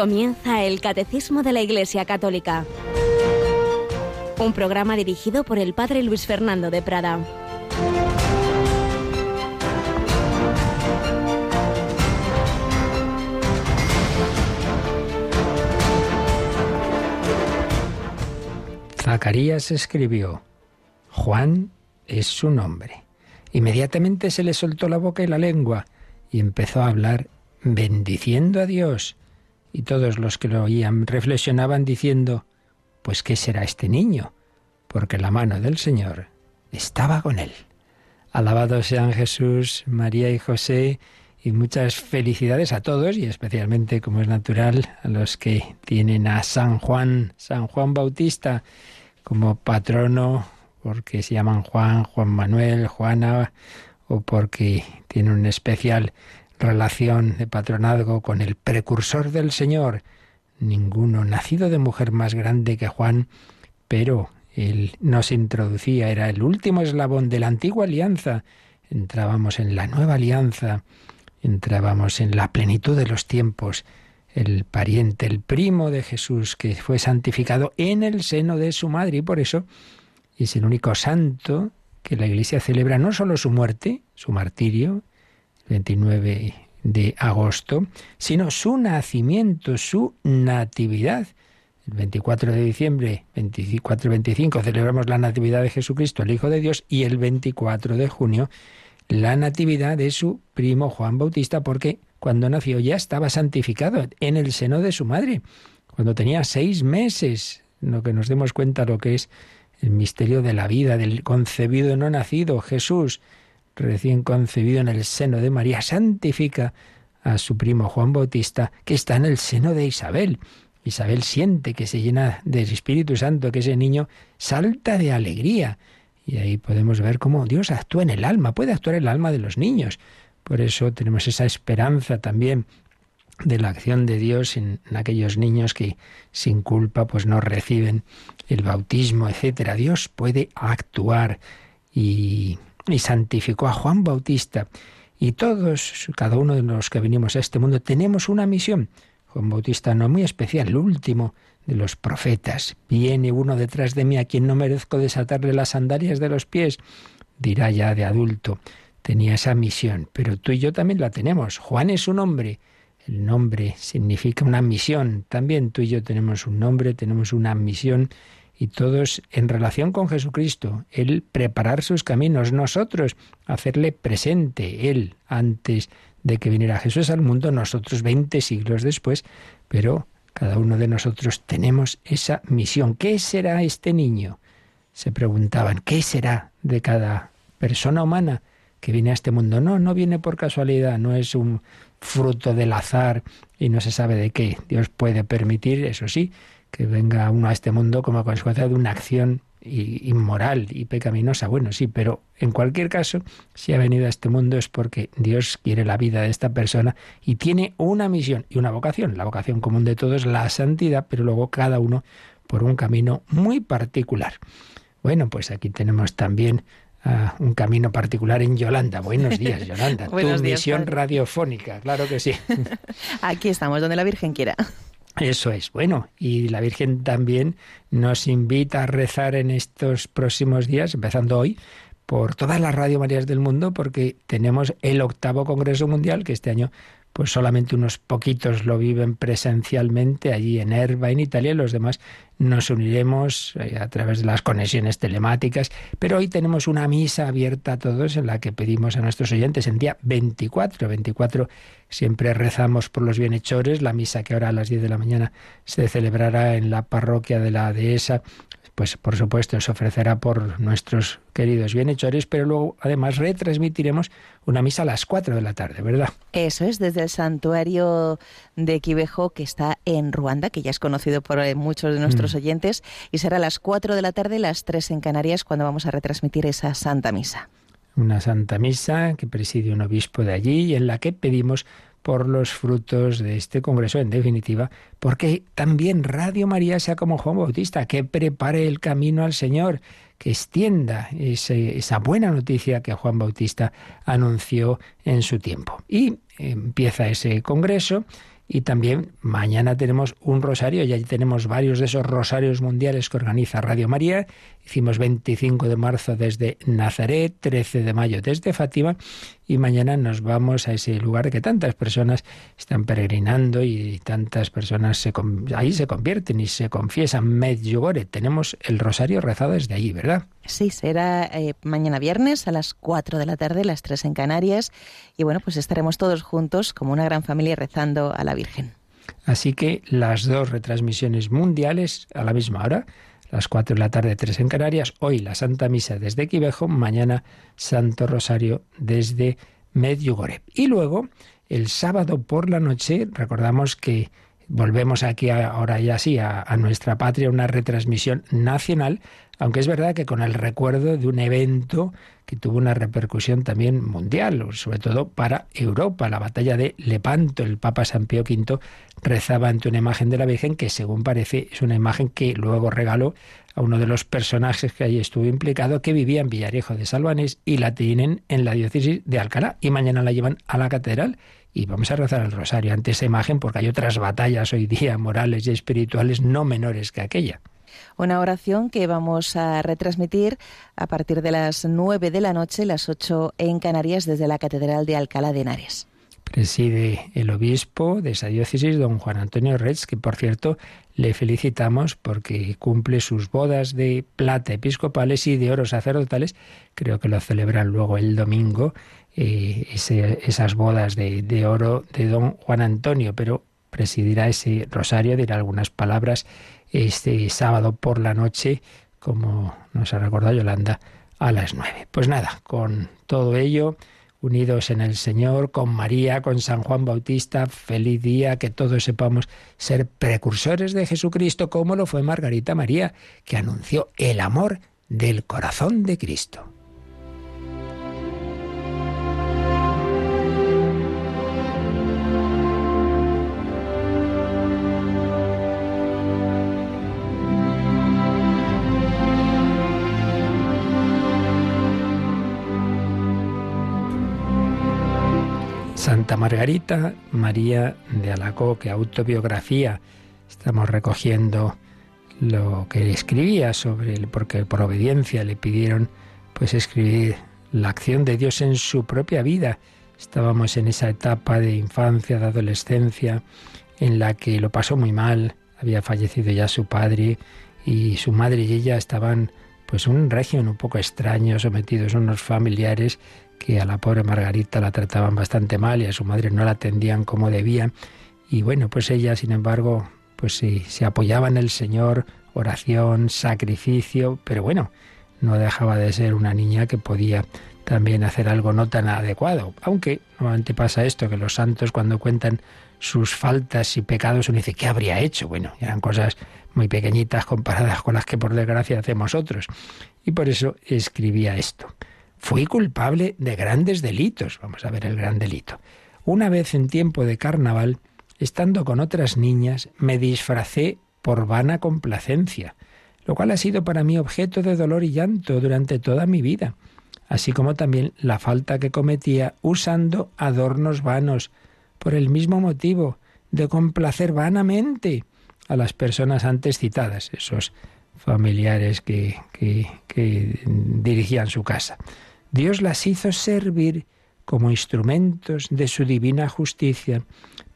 Comienza el Catecismo de la Iglesia Católica. Un programa dirigido por el Padre Luis Fernando de Prada. Zacarías escribió, Juan es su nombre. Inmediatamente se le soltó la boca y la lengua y empezó a hablar bendiciendo a Dios. Y todos los que lo oían reflexionaban diciendo, pues ¿qué será este niño? Porque la mano del Señor estaba con él. Alabados sean Jesús, María y José, y muchas felicidades a todos y especialmente, como es natural, a los que tienen a San Juan, San Juan Bautista, como patrono, porque se llaman Juan, Juan Manuel, Juana, o porque tienen una especial relación de patronazgo con el precursor del Señor. Ninguno nacido de mujer más grande que Juan, pero él nos introducía, era el último eslabón de la antigua alianza. Entrábamos en la nueva alianza, entrábamos en la plenitud de los tiempos, el pariente, el primo de Jesús, que fue santificado en el seno de su madre, y por eso es el único santo que la Iglesia celebra no solo su muerte, su martirio, 29 de agosto, sino su nacimiento, su natividad. El 24 de diciembre, 24-25, celebramos la natividad de Jesucristo, el Hijo de Dios, y el 24 de junio, la natividad de su primo Juan Bautista, porque cuando nació ya estaba santificado en el seno de su madre, cuando tenía seis meses, lo que nos demos cuenta lo que es el misterio de la vida, del concebido no nacido, Jesús, recién concebido en el seno de María, santifica a su primo Juan Bautista, que está en el seno de Isabel. Isabel siente que se llena del Espíritu Santo, que ese niño salta de alegría. Y ahí podemos ver cómo Dios actúa en el alma, puede actuar en el alma de los niños. Por eso tenemos esa esperanza también de la acción de Dios en, en, aquellos niños que sin culpa pues no reciben el bautismo, etcétera. Dios puede actuar y y santificó a Juan Bautista. Y todos, cada uno de los que venimos a este mundo, tenemos una misión. Juan Bautista no muy especial, el último de los profetas. Viene uno detrás de mí a quien no merezco desatarle las sandalias de los pies. Dirá ya de adulto. Tenía esa misión, pero tú y yo también la tenemos. Juan es un hombre. El nombre significa una misión. También tú y yo tenemos un nombre, tenemos una misión y todos en relación con Jesucristo, Él preparar sus caminos, nosotros hacerle presente, Él antes de que viniera Jesús al mundo, nosotros 20 siglos después, pero cada uno de nosotros tenemos esa misión. ¿Qué será este niño? Se preguntaban, ¿qué será de cada persona humana que viene a este mundo? No, no viene por casualidad, no es un fruto del azar y no se sabe de qué. Dios puede permitir, eso sí, que venga uno a este mundo como consecuencia de una acción inmoral y pecaminosa. Bueno, sí, pero en cualquier caso, si ha venido a este mundo es porque Dios quiere la vida de esta persona y tiene una misión y una vocación. La vocación común de todos, la santidad, pero luego cada uno por un camino muy particular. Bueno, pues aquí tenemos también uh, un camino particular en Yolanda. Buenos días, Yolanda. Buenos tu días, misión padre. radiofónica, claro que sí. Aquí estamos, donde la Virgen quiera. Eso es. Bueno, y la Virgen también nos invita a rezar en estos próximos días, empezando hoy, por todas las Radio Marías del mundo, porque tenemos el octavo Congreso Mundial, que este año pues solamente unos poquitos lo viven presencialmente allí en Erba, en Italia, y los demás nos uniremos eh, a través de las conexiones telemáticas. Pero hoy tenemos una misa abierta a todos en la que pedimos a nuestros oyentes el día 24. 24 siempre rezamos por los bienhechores, la misa que ahora a las 10 de la mañana se celebrará en la parroquia de la dehesa pues por supuesto se ofrecerá por nuestros queridos bienhechores, pero luego además retransmitiremos una misa a las 4 de la tarde, ¿verdad? Eso es, desde el santuario de Quivejo, que está en Ruanda, que ya es conocido por eh, muchos de nuestros Mm. oyentes, y será a las 4 de la tarde, las 3 en Canarias, cuando vamos a retransmitir esa Santa Misa. Una santa misa que preside un obispo de allí y en la que pedimos por los frutos de este congreso, en definitiva, porque también Radio María sea como Juan Bautista, que prepare el camino al Señor, que extienda esa buena noticia que Juan Bautista anunció en su tiempo. Y empieza ese congreso Y también mañana tenemos un rosario, ya tenemos varios de esos rosarios mundiales que organiza Radio María. Hicimos 25 de marzo desde Nazaret, 13 de mayo desde Fátima y mañana nos vamos a ese lugar que tantas personas están peregrinando y tantas personas se, ahí se convierten y se confiesan. Medjugorje, tenemos el rosario rezado desde allí, ¿verdad? Sí, será eh, mañana viernes a las 4 de la tarde, las 3 en Canarias. Y bueno, pues estaremos todos juntos como una gran familia rezando a la Virgen. Así que las dos retransmisiones mundiales a la misma hora, las 4 de la tarde, 3 en Canarias. Hoy la Santa Misa desde Quivejo, mañana Santo Rosario desde Medjugorje. Y luego, el sábado por la noche, recordamos que volvemos aquí ahora ya sí a, nuestra patria, una retransmisión nacional, aunque es verdad que con el recuerdo de un evento que tuvo una repercusión también mundial, sobre todo para Europa, la batalla de Lepanto. El Papa San Pío V rezaba ante una imagen de la Virgen que, según parece, es una imagen que luego regaló a uno de los personajes que allí estuvo implicado, que vivía en Villarejo de Salvanés y la tienen en la diócesis de Alcalá y mañana la llevan a la catedral y vamos a rezar el rosario ante esa imagen porque hay otras batallas hoy día morales y espirituales no menores que aquella. Una oración que vamos a retransmitir a partir de las nueve de la noche, las ocho en Canarias, desde la Catedral de Alcalá de Henares. Preside el obispo de esa diócesis, don Juan Antonio Retz, que por cierto le felicitamos porque cumple sus bodas de plata episcopales y de oro sacerdotales. Creo que lo celebran luego el domingo eh, esas bodas de, oro de don Juan Antonio, pero presidirá ese rosario, dirá algunas palabras este sábado por la noche, como nos ha recordado Yolanda, a las nueve. Pues nada, con todo ello, unidos en el Señor, con María, con San Juan Bautista, feliz día, que todos sepamos ser precursores de Jesucristo, como lo fue Margarita María, que anunció el amor del corazón de Cristo. Margarita María de Alacoque, autobiografía. Estamos recogiendo lo que escribía sobre él, porque por obediencia le pidieron pues escribir la acción de Dios en su propia vida. Estábamos en esa etapa de infancia, de adolescencia, en la que lo pasó muy mal, había fallecido ya su padre y su madre y ella estaban pues un régimen un poco extraño, sometidos a unos familiares que a la pobre Margarita la trataban bastante mal y a su madre no la atendían como debían. Y bueno, pues ella, sin embargo, pues sí, se apoyaba en el Señor, oración, sacrificio, pero bueno, no dejaba de ser una niña que podía también hacer algo no tan adecuado. Aunque normalmente pasa esto, que los santos cuando cuentan sus faltas y pecados uno dice, ¿qué habría hecho? Bueno, eran cosas muy pequeñitas comparadas con las que por desgracia hacemos otros. Y por eso escribía esto. Fui culpable de grandes delitos. Vamos a ver el gran delito. Una vez en tiempo de carnaval, estando con otras niñas, me disfracé por vana complacencia, lo cual ha sido para mí objeto de dolor y llanto durante toda mi vida, así como también la falta que cometía usando adornos vanos, por el mismo motivo de complacer vanamente a las personas antes citadas, esos familiares que, que, que dirigían su casa. Dios las hizo servir como instrumentos de su divina justicia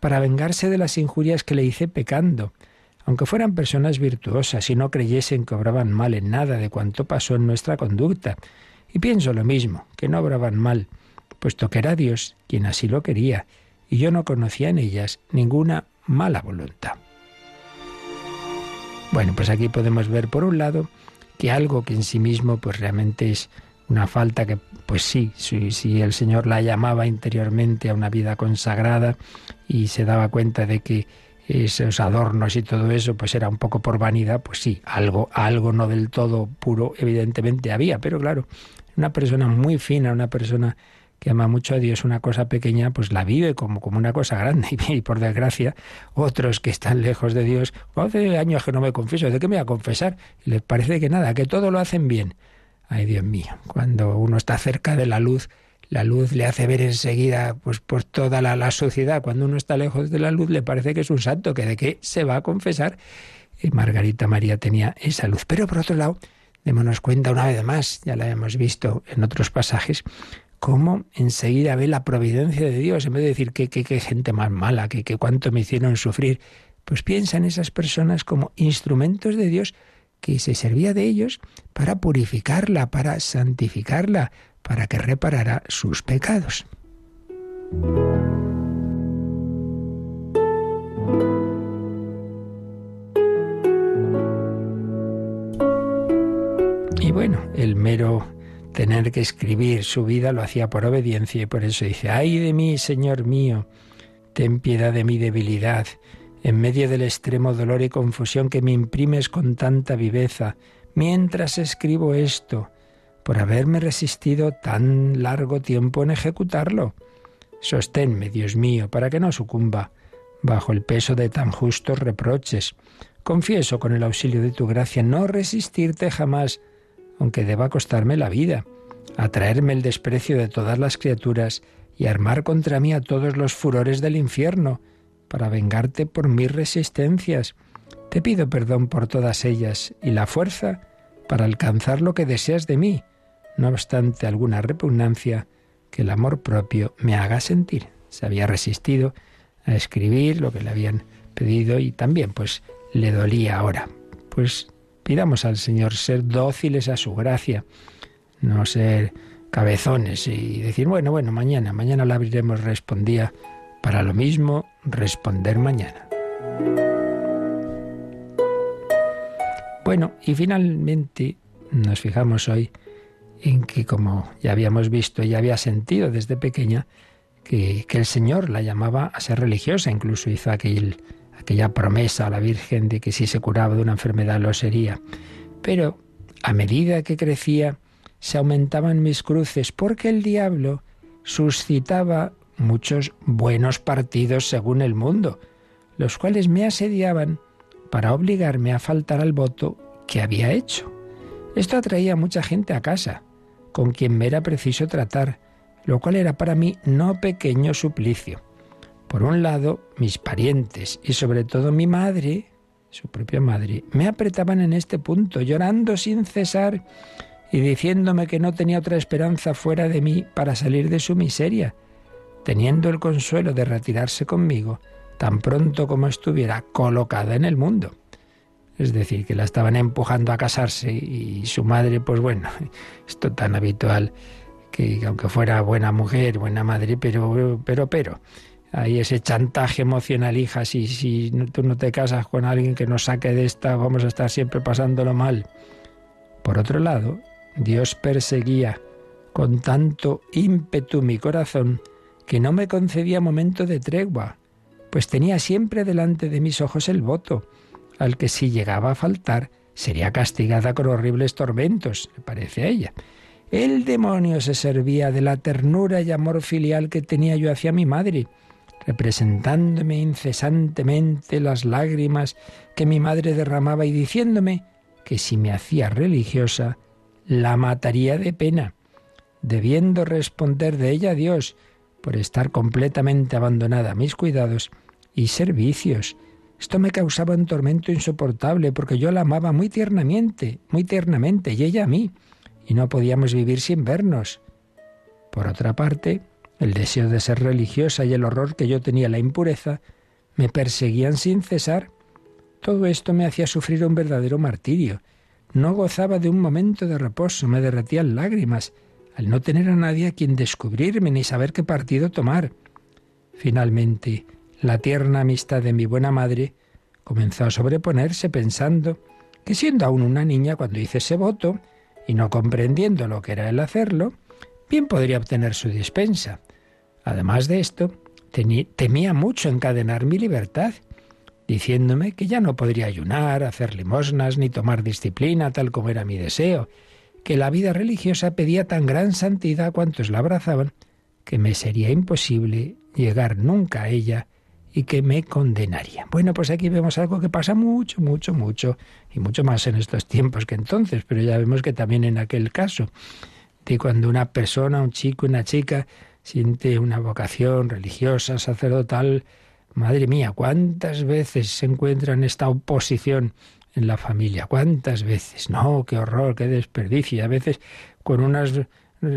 para vengarse de las injurias que le hice pecando, aunque fueran personas virtuosas y no creyesen que obraban mal en nada de cuanto pasó en nuestra conducta. Y pienso lo mismo, que no obraban mal, puesto que era Dios quien así lo quería, y yo no conocía en ellas ninguna mala voluntad. Bueno, pues aquí podemos ver por un lado que algo que en sí mismo pues realmente es una falta que, pues sí, si, el Señor la llamaba interiormente a una vida consagrada y se daba cuenta de que esos adornos y todo eso, pues era un poco por vanidad, pues sí, algo, algo no del todo puro, evidentemente había, pero claro, una persona muy fina, una persona que ama mucho a Dios, una cosa pequeña, pues la vive como, como una cosa grande. Y, por desgracia, otros que están lejos de Dios, hace años que no me confieso, ¿de qué me voy a confesar? Y les parece que nada, que todo lo hacen bien. Ay, Dios mío, cuando uno está cerca de la luz, la luz le hace ver enseguida pues por toda la, sociedad. Cuando uno está lejos de la luz le parece que es un santo, que de qué se va a confesar. Y Margarita María tenía esa luz. Pero por otro lado, démonos cuenta una vez más, ya la hemos visto en otros pasajes, cómo enseguida ve la providencia de Dios, en vez de decir que qué gente más mala, que, que cuánto me hicieron sufrir, pues piensa en esas personas como instrumentos de Dios que se servía de ellos para purificarla, para santificarla, para que reparara sus pecados. Y bueno, el mero tener que escribir su vida lo hacía por obediencia y por eso dice, ay de mí, Señor mío, ten piedad de mi debilidad, en medio del extremo dolor y confusión que me imprimes con tanta viveza, mientras escribo esto, por haberme resistido tan largo tiempo en ejecutarlo. Sosténme, Dios mío, para que no sucumba bajo el peso de tan justos reproches. Confieso con el auxilio de tu gracia no resistirte jamás, aunque deba costarme la vida, atraerme el desprecio de todas las criaturas y armar contra mí a todos los furores del infierno, para vengarte por mis resistencias. Te pido perdón por todas ellas y la fuerza para alcanzar lo que deseas de mí, no obstante alguna repugnancia que el amor propio me haga sentir. Se había resistido a escribir lo que le habían pedido y también pues le dolía ahora. Pues pidamos al Señor ser dóciles a su gracia, no ser cabezones y decir, bueno, bueno, mañana, mañana la abriremos, respondía para lo mismo responder mañana. Bueno, y finalmente nos fijamos hoy en que, como ya habíamos visto, ella había sentido desde pequeña que, el Señor la llamaba a ser religiosa, incluso hizo aquella promesa a la Virgen de que si se curaba de una enfermedad lo sería. Pero a medida que crecía, se aumentaban mis cruces, porque el diablo suscitaba muchos buenos partidos según el mundo, los cuales me asediaban para obligarme a faltar al voto que había hecho. Esto atraía a mucha gente a casa, con quien me era preciso tratar, lo cual era para mí no pequeño suplicio. Por un lado, mis parientes y sobre todo mi madre, su propia madre, me apretaban en este punto, llorando sin cesar y diciéndome que no tenía otra esperanza fuera de mí para salir de su miseria, teniendo el consuelo de retirarse conmigo tan pronto como estuviera colocada en el mundo. Es decir, que la estaban empujando a casarse y su madre, pues bueno, esto tan habitual que aunque fuera buena mujer, buena madre, pero, pero, pero, hay ese chantaje emocional, hija, si, si tú no te casas con alguien que nos saque de esta, vamos a estar siempre pasándolo mal. Por otro lado, Dios perseguía con tanto ímpetu mi corazón que no me concedía momento de tregua, pues tenía siempre delante de mis ojos el voto, al que si llegaba a faltar sería castigada con horribles tormentos, me parece a ella. El demonio se servía de la ternura y amor filial que tenía yo hacia mi madre, representándome incesantemente las lágrimas que mi madre derramaba y diciéndome que si me hacía religiosa, la mataría de pena, debiendo responder de ella a Dios por estar completamente abandonada a mis cuidados y servicios, esto me causaba un tormento insoportable porque yo la amaba muy tiernamente, muy tiernamente, y ella a mí, y no podíamos vivir sin vernos. Por otra parte, el deseo de ser religiosa y el horror que yo tenía la impureza me perseguían sin cesar. Todo esto me hacía sufrir un verdadero martirio. No gozaba de un momento de reposo, me derretían lágrimas, al no tener a nadie a quien descubrirme ni saber qué partido tomar. Finalmente, la tierna amistad de mi buena madre comenzó a sobreponerse pensando que siendo aún una niña cuando hice ese voto y no comprendiendo lo que era el hacerlo, bien podría obtener su dispensa. Además de esto, temía mucho encadenar mi libertad, diciéndome que ya no podría ayunar, hacer limosnas ni tomar disciplina tal como era mi deseo, que la vida religiosa pedía tan gran santidad a cuantos la abrazaban, que me sería imposible llegar nunca a ella y que me condenaría. Bueno, pues aquí vemos algo que pasa mucho, mucho, mucho, y mucho más en estos tiempos que entonces, pero ya vemos que también en aquel caso de cuando una persona, un chico, una chica, siente una vocación religiosa, sacerdotal, madre mía, cuántas veces se encuentra en esta oposición en la familia, cuántas veces, no, qué horror, qué desperdicio, y a veces con unos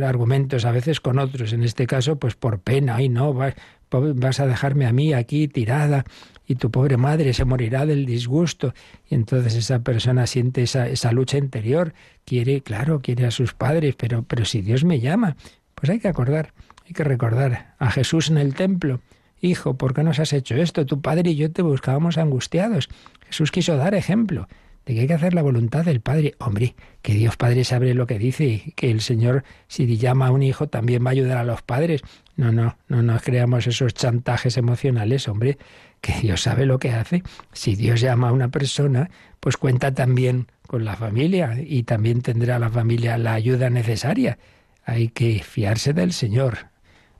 argumentos, a veces con otros, en este caso, pues por pena, ay no, vas a dejarme a mí aquí tirada y tu pobre madre se morirá del disgusto. Y entonces esa persona siente esa, esa lucha interior, quiere, claro, quiere a sus padres, pero, pero si Dios me llama, pues hay que acordar, hay que recordar a Jesús en el templo. Hijo, ¿por qué nos has hecho esto? Tu padre y yo te buscábamos angustiados. Jesús quiso dar ejemplo de que hay que hacer la voluntad del Padre. Hombre, que Dios Padre sabe lo que dice y que el Señor, si llama a un hijo, también va a ayudar a los padres. No, no, no nos creamos esos chantajes emocionales, hombre, que Dios sabe lo que hace. Si Dios llama a una persona, pues cuenta también con la familia y también tendrá la familia la ayuda necesaria. Hay que fiarse del Señor.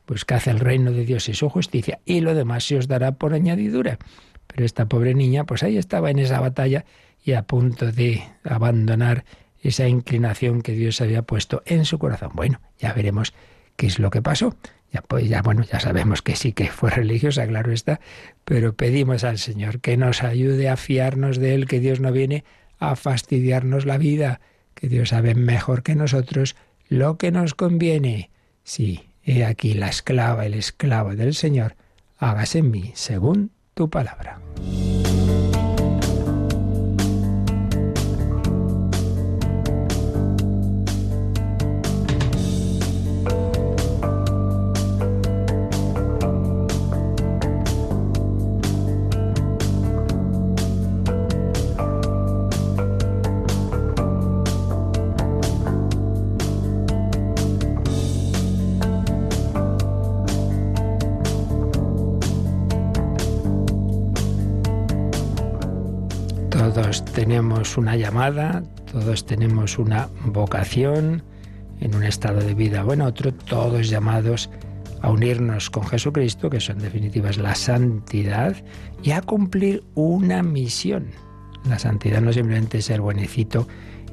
Buscad el reino de Dios y su justicia y lo demás se os dará por añadidura. Pero esta pobre niña, pues ahí estaba en esa batalla y a punto de abandonar esa inclinación que Dios había puesto en su corazón. Bueno, ya veremos qué es lo que pasó. Ya pues ya bueno, ya sabemos que sí que fue religiosa, claro está, pero pedimos al Señor que nos ayude a fiarnos de él, que Dios no viene a fastidiarnos la vida, que Dios sabe mejor que nosotros lo que nos conviene. Sí, he aquí la esclava, el esclavo del Señor, hágase en mí según tu palabra. Una llamada, todos tenemos una vocación en un estado de vida o en otro, todos llamados a unirnos con Jesucristo, que son en definitiva la santidad, y a cumplir una misión. La santidad no simplemente ser buenecito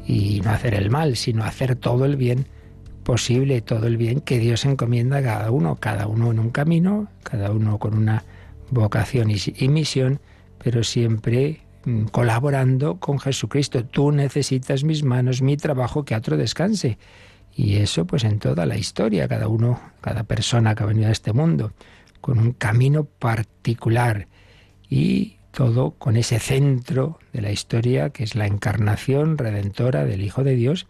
y no hacer el mal, sino hacer todo el bien posible, todo el bien que Dios encomienda a cada uno, cada uno en un camino, cada uno con una vocación y misión, pero siempre colaborando con Jesucristo. Tú necesitas mis manos, mi trabajo, que otro descanse. Y eso pues en toda la historia, cada uno, cada persona que ha venido a este mundo, con un camino particular y todo con ese centro de la historia que es la encarnación redentora del Hijo de Dios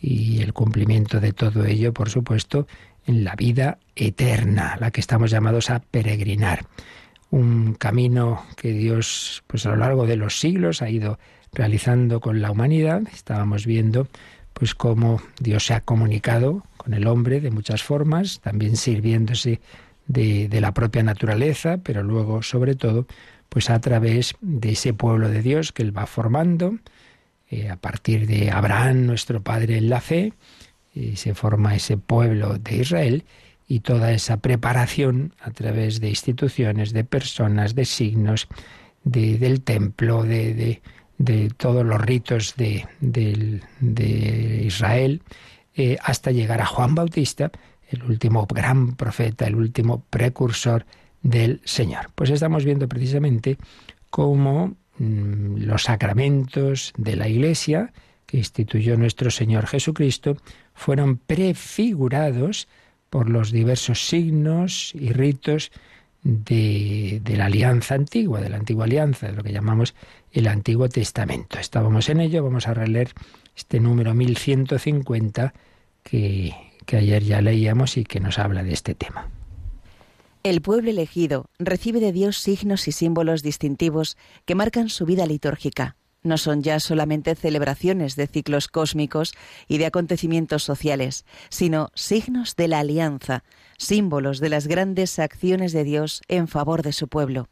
y el cumplimiento de todo ello, por supuesto, en la vida eterna, la que estamos llamados a peregrinar un camino que Dios, pues a lo largo de los siglos, ha ido realizando con la humanidad. Estábamos viendo, pues cómo Dios se ha comunicado con el hombre de muchas formas, también sirviéndose de, la propia naturaleza, pero luego, sobre todo, pues a través de ese pueblo de Dios que Él va formando, eh, a partir de Abraham, nuestro padre en la fe, y se forma ese pueblo de Israel y toda esa preparación a través de instituciones, de personas, de signos, de, del templo, de, de, todos los ritos de, Israel, eh, hasta llegar a Juan Bautista, el último gran profeta, el último precursor del Señor. Pues estamos viendo precisamente cómo mm, los sacramentos de la Iglesia que instituyó nuestro Señor Jesucristo fueron prefigurados por los diversos signos y ritos de, la alianza antigua, de la antigua alianza, de lo que llamamos el Antiguo Testamento. Estábamos en ello, vamos a releer este número 1150 que, que ayer ya leíamos y que nos habla de este tema. El pueblo elegido recibe de Dios signos y símbolos distintivos que marcan su vida litúrgica no son ya solamente celebraciones de ciclos cósmicos y de acontecimientos sociales, sino signos de la alianza, símbolos de las grandes acciones de Dios en favor de su pueblo.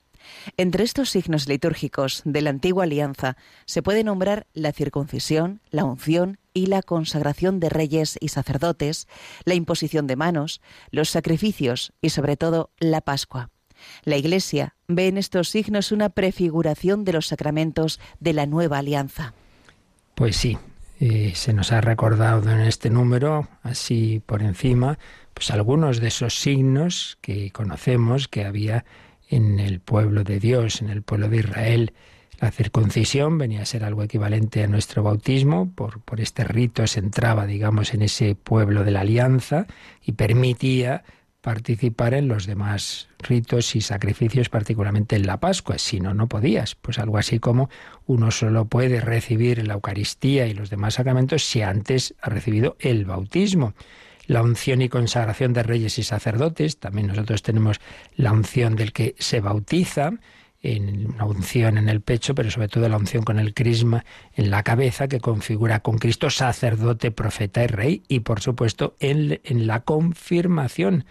Entre estos signos litúrgicos de la antigua alianza se puede nombrar la circuncisión, la unción y la consagración de reyes y sacerdotes, la imposición de manos, los sacrificios y sobre todo la Pascua. La Iglesia ve en estos signos una prefiguración de los sacramentos de la nueva alianza. Pues sí, Eh, se nos ha recordado en este número, así por encima, pues algunos de esos signos que conocemos que había en el pueblo de Dios, en el pueblo de Israel. La circuncisión venía a ser algo equivalente a nuestro bautismo, por, por este rito se entraba, digamos, en ese pueblo de la alianza y permitía participar en los demás ritos y sacrificios, particularmente en la Pascua. Si no, no podías. Pues algo así como uno solo puede recibir la Eucaristía y los demás sacramentos si antes ha recibido el bautismo. La unción y consagración de reyes y sacerdotes, también nosotros tenemos la unción del que se bautiza, en una unción en el pecho, pero sobre todo la unción con el crisma en la cabeza, que configura con Cristo sacerdote, profeta y rey, y por supuesto en, en la confirmación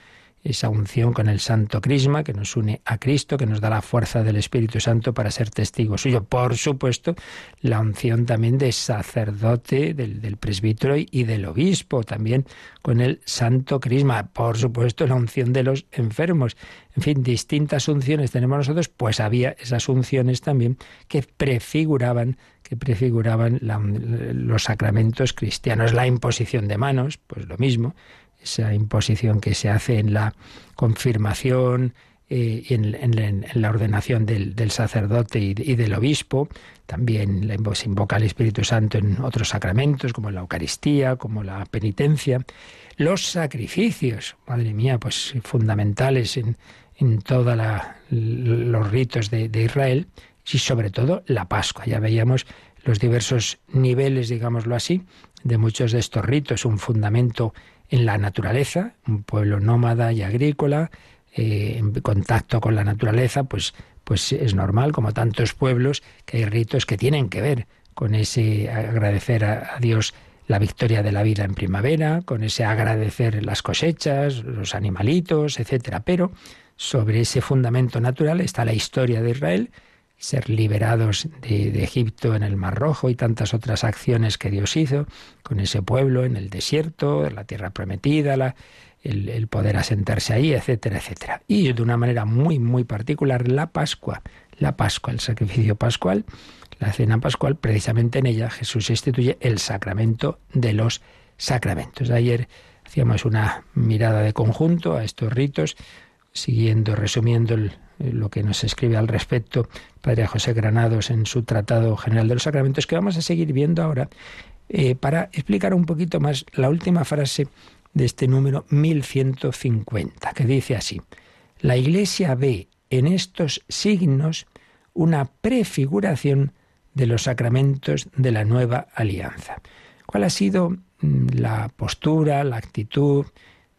esa unción con el Santo Crisma que nos une a Cristo, que nos da la fuerza del Espíritu Santo para ser testigos suyo. Por supuesto, la unción también de sacerdote, del, presbítero y del obispo, también con el Santo Crisma. Por supuesto, la unción de los enfermos. En fin, distintas unciones tenemos nosotros, pues había esas unciones también que prefiguraban que prefiguraban los sacramentos cristianos. La imposición de manos, pues lo mismo, esa imposición que se hace en la confirmación, eh, en, en, la ordenación del, sacerdote y, del obispo, también se invoca el Espíritu Santo en otros sacramentos, como la Eucaristía, como la penitencia, los sacrificios, madre mía, pues fundamentales en, en todos los ritos de, de Israel, y sobre todo la Pascua. Ya veíamos los diversos niveles, digámoslo así, de muchos de estos ritos, un fundamento en la naturaleza, un pueblo nómada y agrícola, eh, en contacto con la naturaleza, pues, pues es normal, como tantos pueblos, que hay ritos que tienen que ver con ese agradecer a, Dios la victoria de la vida en primavera, con ese agradecer las cosechas, los animalitos, etcétera. Pero sobre ese fundamento natural está la historia de Israel, ser liberados de, Egipto en el Mar Rojo y tantas otras acciones que Dios hizo con ese pueblo en el desierto, en la tierra prometida, el, el, poder asentarse ahí, etcétera, etcétera. Y de una manera muy, muy particular, la Pascua, la Pascua, el sacrificio pascual, la cena pascual, precisamente en ella Jesús instituye el sacramento de los sacramentos. Ayer hacíamos una mirada de conjunto a estos ritos, siguiendo, resumiendo el, lo que nos escribe al respecto Padre José Granados en su Tratado General de los Sacramentos, que vamos a seguir viendo ahora eh, para explicar un poquito más la última frase de este número 1150, que dice así, la Iglesia ve en estos signos una prefiguración de los sacramentos de la nueva alianza. ¿Cuál ha sido mm, la postura, la actitud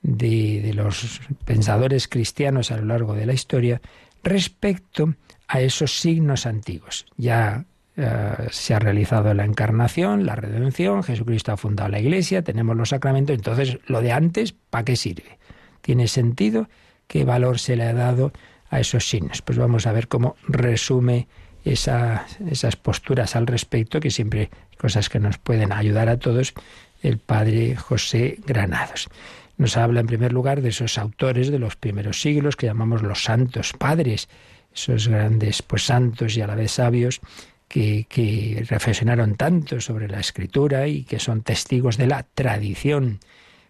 de los pensadores cristianos a lo largo de la historia respecto a esos signos antiguos. Ya eh, se ha realizado la encarnación, la redención, Jesucristo ha fundado la iglesia, tenemos los sacramentos, entonces lo de antes, ¿para qué sirve? ¿Tiene sentido? ¿Qué valor se le ha dado a esos signos? Pues vamos a ver cómo resume esas posturas al respecto, que siempre hay cosas que nos pueden ayudar a todos, el padre José Granados. Nos habla en primer lugar de esos autores de los primeros siglos que llamamos los santos padres, esos grandes pues santos y a la vez sabios que, reflexionaron tanto sobre la escritura y que son testigos de la tradición.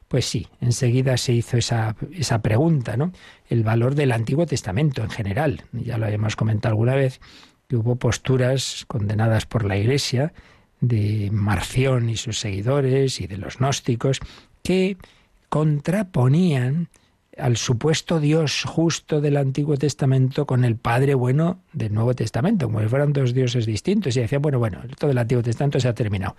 Pues sí, enseguida se hizo esa, esa pregunta, ¿no? El valor del Antiguo Testamento en general. Ya lo habíamos comentado alguna vez, que hubo posturas condenadas por la Iglesia de Marción y sus seguidores y de los gnósticos que contraponían al supuesto Dios justo del Antiguo Testamento con el Padre bueno del Nuevo Testamento, como si fueran dos dioses distintos. Y decían, bueno, bueno, todo el Antiguo Testamento se ha terminado,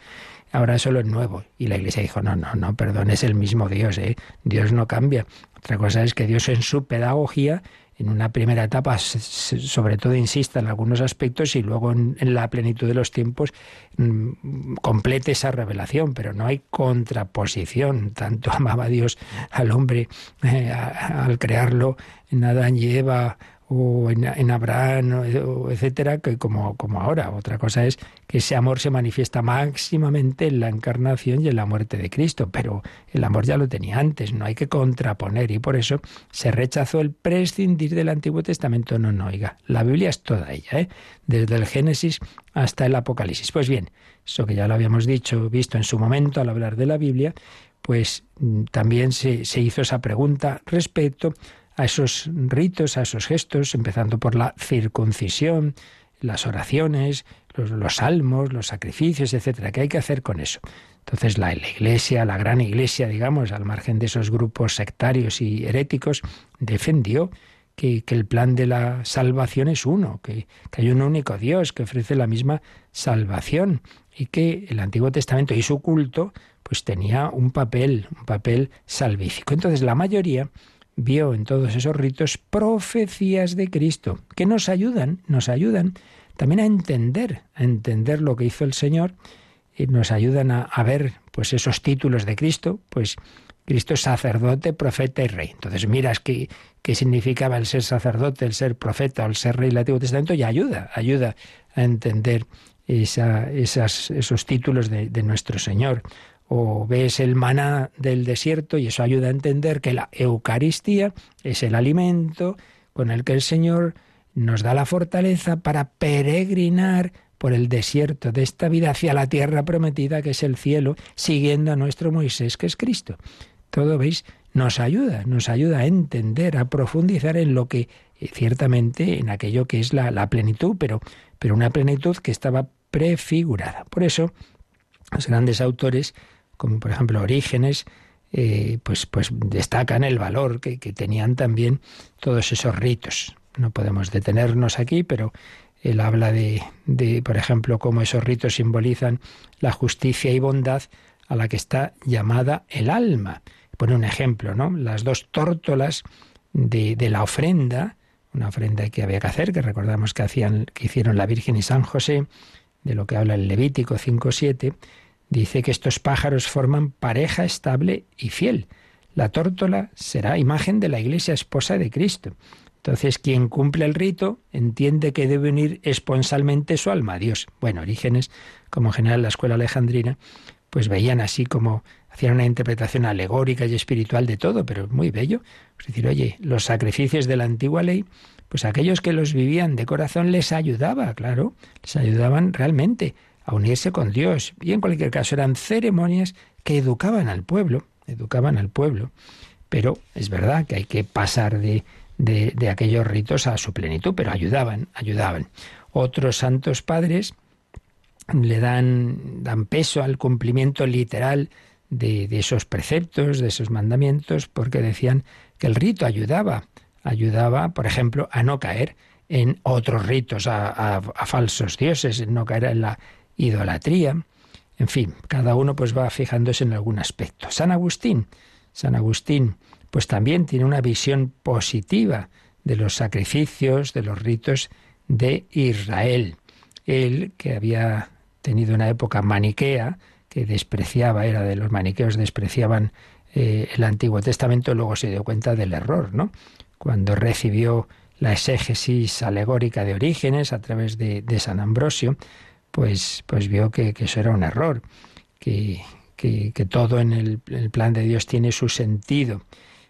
ahora solo el Nuevo. Y la Iglesia dijo, no, no, no, perdón, es el mismo Dios, ¿eh? Dios no cambia. Otra cosa es que Dios en su pedagogía en una primera etapa sobre todo insista en algunos aspectos y luego en, la plenitud de los tiempos mm, complete esa revelación, pero no hay contraposición. Tanto amaba Dios al hombre eh, al crearlo en Adán y Eva o en, Abraham, etcétera, que como, como ahora. Otra cosa es que ese amor se manifiesta máximamente en la encarnación y en la muerte de Cristo, pero el amor ya lo tenía antes, no hay que contraponer y por eso se rechazó el prescindir del Antiguo Testamento. No, no, oiga, la Biblia es toda ella, ¿eh? desde el Génesis hasta el Apocalipsis. Pues bien, eso que ya lo habíamos dicho, visto en su momento al hablar de la Biblia, pues mm, también se, se hizo esa pregunta respecto a esos ritos, a esos gestos, empezando por la circuncisión, las oraciones, los, salmos, los sacrificios, etcétera. ¿Qué hay que hacer con eso? Entonces la, iglesia, la gran iglesia, digamos, al margen de esos grupos sectarios y heréticos, defendió que, el plan de la salvación es uno, que, que, hay un único Dios que ofrece la misma salvación y que el Antiguo Testamento y su culto pues tenía un papel, un papel salvífico. Entonces la mayoría vio en todos esos ritos profecías de Cristo, que nos ayudan, nos ayudan también a entender, a entender lo que hizo el Señor, y nos ayudan a, ver pues esos títulos de Cristo, pues Cristo es sacerdote, profeta y rey. Entonces miras qué, qué significaba el ser sacerdote, el ser profeta o el ser rey del Antiguo Testamento y ayuda, ayuda a entender esos títulos de nuestro Señor o ves el maná del desierto y eso ayuda a entender que la Eucaristía es el alimento con el que el Señor nos da la fortaleza para peregrinar por el desierto de esta vida hacia la tierra prometida que es el cielo, siguiendo a nuestro Moisés que es Cristo. Todo, veis, nos ayuda, nos ayuda a entender, a profundizar en lo que eh, ciertamente en aquello que es la, la plenitud, pero, pero una plenitud que estaba prefigurada. Por eso, los grandes autores como por ejemplo Orígenes, eh, pues, pues destacan el valor que, tenían también todos esos ritos. No podemos detenernos aquí, pero él habla de, de, por ejemplo, cómo esos ritos simbolizan la justicia y bondad a la que está llamada el alma. Pone un ejemplo, ¿no? Las dos tórtolas de, de la ofrenda, una ofrenda que había que hacer, que recordamos que hacían, que hicieron la Virgen y San José, de lo que habla el Levítico 5.7, Dice que estos pájaros forman pareja estable y fiel. La tórtola será imagen de la iglesia esposa de Cristo. Entonces, quien cumple el rito entiende que debe unir esponsalmente su alma a Dios. Bueno, Orígenes, como general la escuela alejandrina, pues veían así como hacían una interpretación alegórica y espiritual de todo, pero muy bello. Es decir, oye, los sacrificios de la antigua ley, pues aquellos que los vivían de corazón les ayudaba, claro, les ayudaban realmente a unirse con Dios. Y en cualquier caso eran ceremonias que educaban al pueblo, educaban al pueblo. Pero es verdad que hay que pasar de, de, aquellos ritos a su plenitud, pero ayudaban, ayudaban. Otros santos padres le dan, dan peso al cumplimiento literal de, de, esos preceptos, de esos mandamientos, porque decían que el rito ayudaba, ayudaba, por ejemplo, a no caer en otros ritos, a, a, a falsos dioses, no caer en la, idolatría. En fin, cada uno pues va fijándose en algún aspecto. San Agustín, San Agustín, pues también tiene una visión positiva de los sacrificios, de los ritos de Israel. Él, que había tenido una época maniquea, que despreciaba, era de los maniqueos, despreciaban eh, el Antiguo Testamento, luego se dio cuenta del error, ¿no? Cuando recibió la exégesis alegórica de Orígenes a través de, de San Ambrosio, pues, pues vio que, eso era un error, que, que, todo en el, plan de Dios tiene su sentido.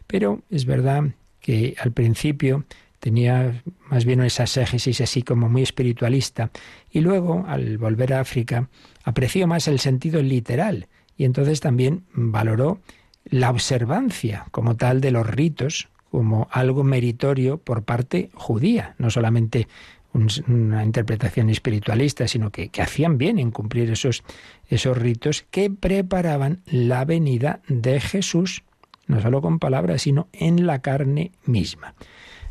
Pero es verdad que al principio tenía más bien esa exégesis así como muy espiritualista y luego al volver a África apreció más el sentido literal y entonces también valoró la observancia como tal de los ritos como algo meritorio por parte judía, no solamente una interpretación espiritualista, sino que, hacían bien en cumplir esos, esos ritos que preparaban la venida de Jesús, no solo con palabras, sino en la carne misma.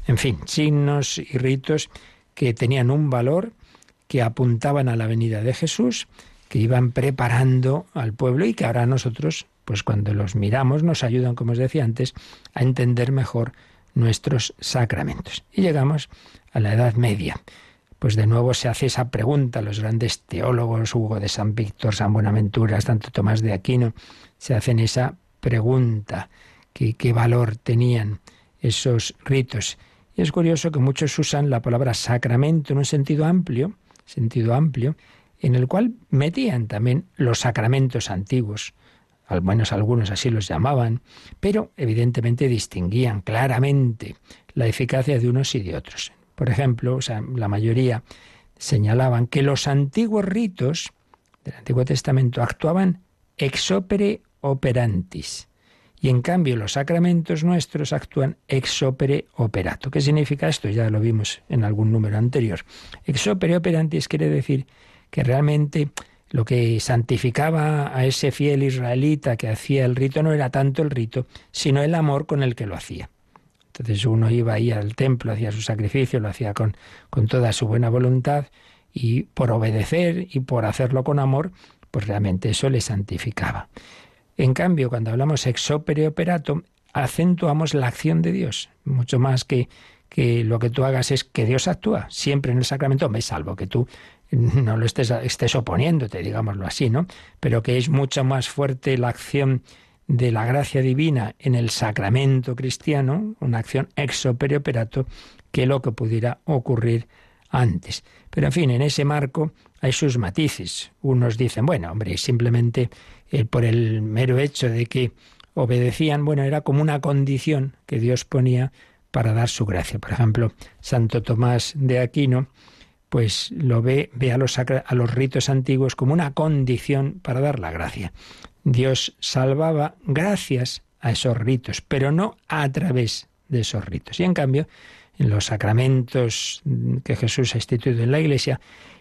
En fin, signos y ritos que tenían un valor, que apuntaban a la venida de Jesús, que iban preparando al pueblo y que ahora nosotros, pues cuando los miramos, nos ayudan, como os decía antes, a entender mejor nuestros sacramentos. Y llegamos a la Edad Media. Pues de nuevo se hace esa pregunta, los grandes teólogos, Hugo de San Víctor, San Buenaventura, tanto Tomás de Aquino, se hacen esa pregunta, qué valor tenían esos ritos. Y es curioso que muchos usan la palabra sacramento en un sentido amplio, sentido amplio, en el cual metían también los sacramentos antiguos, al menos algunos así los llamaban, pero evidentemente distinguían claramente la eficacia de unos y de otros. Por ejemplo, o sea, la mayoría señalaban que los antiguos ritos del Antiguo Testamento actuaban ex opere operantis, y en cambio los sacramentos nuestros actúan ex opere operato. ¿Qué significa esto? Ya lo vimos en algún número anterior. Ex opere operantis quiere decir que realmente lo que santificaba a ese fiel israelita que hacía el rito no era tanto el rito, sino el amor con el que lo hacía. Entonces uno iba ahí al templo, hacía su sacrificio, lo hacía con, con toda su buena voluntad y por obedecer y por hacerlo con amor, pues realmente eso le santificaba. En cambio, cuando hablamos ex opere operato, acentuamos la acción de Dios, mucho más que, que lo que tú hagas es que Dios actúa siempre en el sacramento, me salvo que tú no lo estés, estés oponiéndote, digámoslo así, ¿no? Pero que es mucho más fuerte la acción de la gracia divina en el sacramento cristiano, una acción ex opere operato, que lo que pudiera ocurrir antes. Pero en fin, en ese marco hay sus matices. Unos dicen, bueno, hombre, simplemente eh, por el mero hecho de que obedecían, bueno, era como una condición que Dios ponía para dar su gracia. Por ejemplo, Santo Tomás de Aquino, pues lo ve, ve a los, a los ritos antiguos como una condición para dar la gracia. Dios salvaba gracias a esos ritos, pero no a través de esos ritos. Y en cambio, en los sacramentos que Jesús ha instituido en la Iglesia,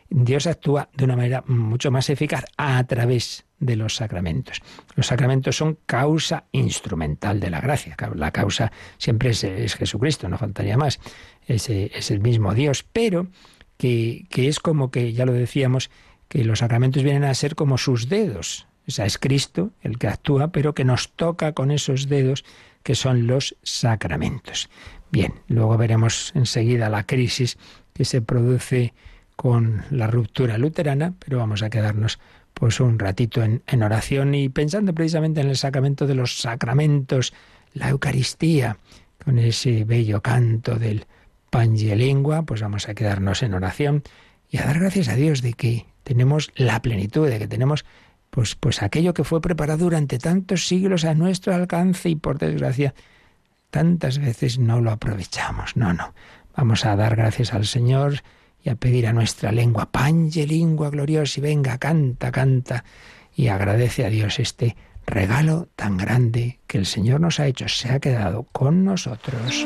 Dios actúa de una manera mucho más eficaz a través de los sacramentos. Los sacramentos son causa instrumental de la gracia. La causa siempre es, Jesucristo, no faltaría más. Es, es, el mismo Dios, pero que, es como que, ya lo decíamos, que los sacramentos vienen a ser como sus dedos. O sea, es Cristo el que actúa, pero que nos toca con esos dedos que son los sacramentos. Bien, luego veremos enseguida la crisis que se produce con la ruptura luterana, pero vamos a quedarnos pues un ratito en, oración y pensando precisamente en el sacramento de los sacramentos, la Eucaristía, con ese bello canto del Lengua, pues vamos a quedarnos en oración y a dar gracias a Dios de que tenemos la plenitud, de que tenemos pues, pues aquello que fue preparado durante tantos siglos a nuestro alcance y por desgracia tantas veces no lo aprovechamos. No, no. Vamos a dar gracias al Señor y a pedir a nuestra lengua, pange lingua gloriosa, y venga, canta, canta, y agradece a Dios este regalo tan grande que el Señor nos ha hecho, se ha quedado con nosotros.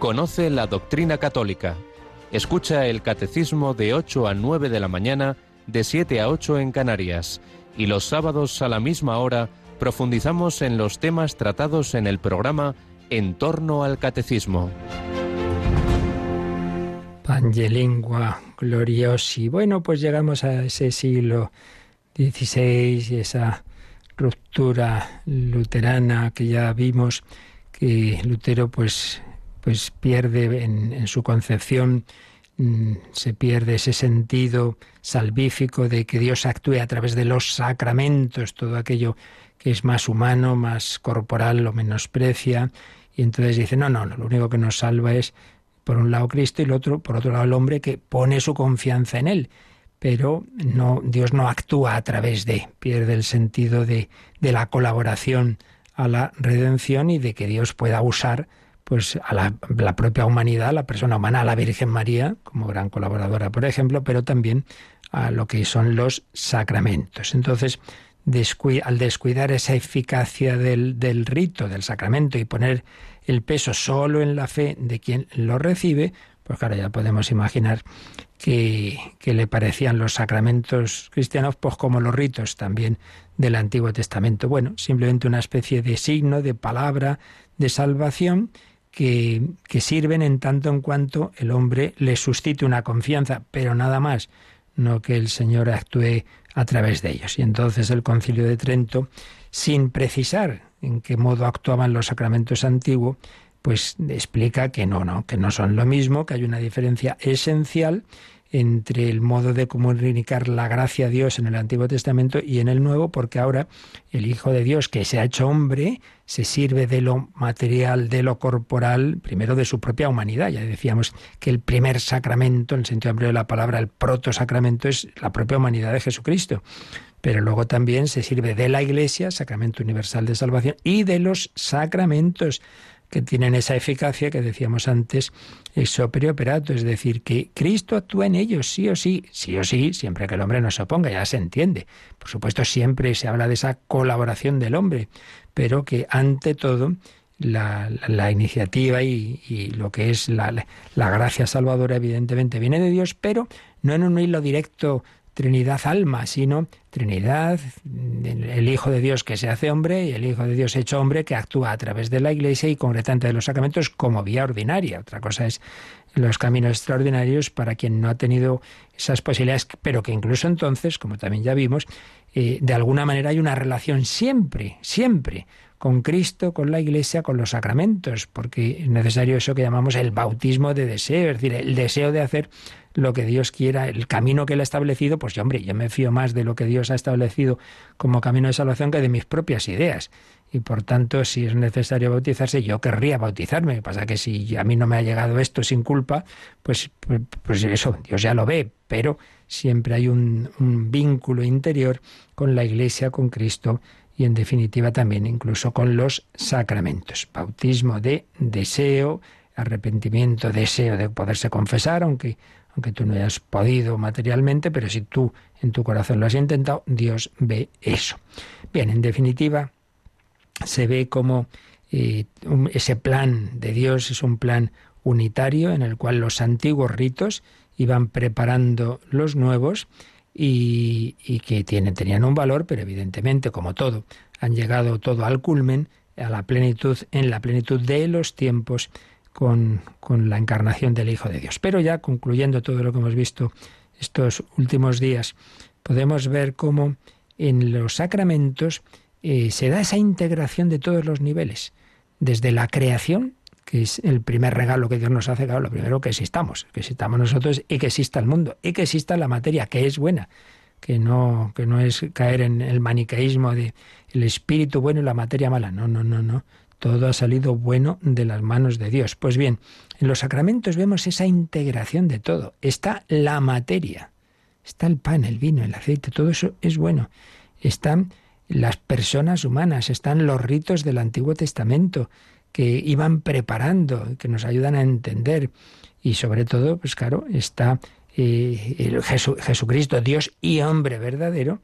Conoce la doctrina católica. Escucha el catecismo de 8 a 9 de la mañana, de 7 a 8 en Canarias. Y los sábados a la misma hora profundizamos en los temas tratados en el programa En torno al catecismo. Pangelingua gloriosi. Bueno, pues llegamos a ese siglo XVI y esa ruptura luterana que ya vimos que Lutero pues pues pierde en, su concepción, mm, se pierde ese sentido salvífico de que Dios actúe a través de los sacramentos, todo aquello que es más humano, más corporal, lo menosprecia, y entonces dice, no, no, no, lo único que nos salva es, por un lado Cristo y el otro, por otro lado el hombre que pone su confianza en Él. Pero no, Dios no actúa a través de, pierde el sentido de, de la colaboración a la redención y de que Dios pueda usar pues a la, propia humanidad, la persona humana, a la Virgen María, como gran colaboradora, por ejemplo, pero también a lo que son los sacramentos. Entonces, al descuidar esa eficacia del, del rito, del sacramento, y poner el peso solo en la fe de quien lo recibe, pues claro, ya podemos imaginar que, que, le parecían los sacramentos cristianos, pues como los ritos también del Antiguo Testamento. Bueno, simplemente una especie de signo, de palabra, de salvación, que, sirven en tanto en cuanto el hombre le suscite una confianza, pero nada más, no que el Señor actúe a través de ellos. Y entonces el concilio de Trento, sin precisar en qué modo actuaban los sacramentos antiguos, pues explica que no, no, que no son lo mismo, que hay una diferencia esencial entre el modo de comunicar la gracia a Dios en el Antiguo Testamento y en el Nuevo, porque ahora el Hijo de Dios que se ha hecho hombre se sirve de lo material, de lo corporal, primero de su propia humanidad. Ya decíamos que el primer sacramento, en el sentido amplio de la palabra, el proto-sacramento, es la propia humanidad de Jesucristo. Pero luego también se sirve de la Iglesia, sacramento universal de salvación, y de los sacramentos que tienen esa eficacia que decíamos antes, es operato, es decir, que Cristo actúa en ellos, sí o sí, sí o sí, siempre que el hombre no se oponga, ya se entiende. Por supuesto, siempre se habla de esa colaboración del hombre, pero que ante todo la, iniciativa y, lo que es la, la gracia salvadora, evidentemente, viene de Dios, pero no en un hilo directo Trinidad alma, sino Trinidad, el Hijo de Dios que se hace hombre y el Hijo de Dios hecho hombre que actúa a través de la Iglesia y concretamente de los sacramentos como vía ordinaria. Otra cosa es los caminos extraordinarios para quien no ha tenido esas posibilidades, pero que incluso entonces, como también ya vimos, eh, de alguna manera hay una relación siempre, siempre con Cristo, con la Iglesia, con los sacramentos, porque es necesario eso que llamamos el bautismo de deseo, es decir, el deseo de hacer lo que Dios quiera, el camino que Él ha establecido, pues yo, hombre, yo me fío más de lo que Dios ha establecido como camino de salvación que de mis propias ideas. Y por tanto, si es necesario bautizarse, yo querría bautizarme. Pasa que si a mí no me ha llegado esto sin culpa, pues, pues, pues eso, Dios ya lo ve, pero siempre hay un vínculo interior con la Iglesia, con Cristo y en definitiva también incluso con los sacramentos. Bautismo de deseo, arrepentimiento, deseo de poderse confesar, aunque aunque tú no hayas podido materialmente, pero si tú en tu corazón lo has intentado, Dios ve eso. Bien, en definitiva, se ve como eh, ese plan de Dios es un plan unitario en el cual los antiguos ritos iban preparando los nuevos y, y que tienen, tenían un valor, pero evidentemente, como todo, han llegado todo al culmen, a la plenitud, en la plenitud de los tiempos con, la encarnación del Hijo de Dios. Pero ya concluyendo todo lo que hemos visto estos últimos días, podemos ver cómo en los sacramentos eh, se da esa integración de todos los niveles, desde la creación, que es el primer regalo que Dios nos hace, claro, lo primero que existamos, que existamos nosotros y que exista el mundo, y que exista la materia, que es buena, que no, que no es caer en el maniqueísmo de el espíritu bueno y la materia mala, no, no, no, no, todo ha salido bueno de las manos de Dios. Pues bien, en los sacramentos vemos esa integración de todo. Está la materia, está el pan, el vino, el aceite, todo eso es bueno. Están las personas humanas, están los ritos del Antiguo Testamento que iban preparando, que nos ayudan a entender. Y sobre todo, pues claro, está eh, Jesucristo, Dios y hombre verdadero,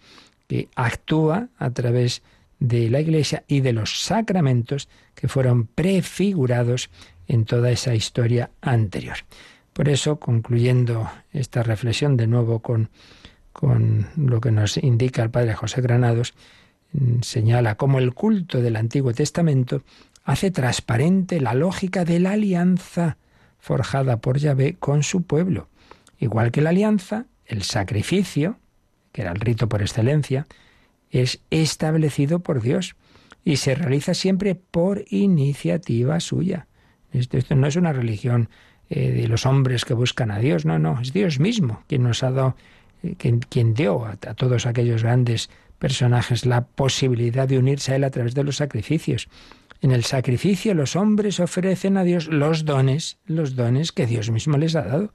que actúa a través de la Iglesia y de los sacramentos que fueron prefigurados en toda esa historia anterior. Por eso, concluyendo esta reflexión de nuevo con, con lo que nos indica el padre José Granados, mm, señala cómo el culto del Antiguo Testamento hace transparente la lógica de la alianza forjada por Yahvé con su pueblo. Igual que la alianza, el sacrificio, que era el rito por excelencia, es establecido por Dios y se realiza siempre por iniciativa suya. Esto, no es una religión eh, de los hombres que buscan a Dios, no, no, es Dios mismo quien nos ha dado, eh, quien, dio a, a todos aquellos grandes personajes la posibilidad de unirse a Él a través de los sacrificios. En el sacrificio los hombres ofrecen a Dios los dones, los dones que Dios mismo les ha dado,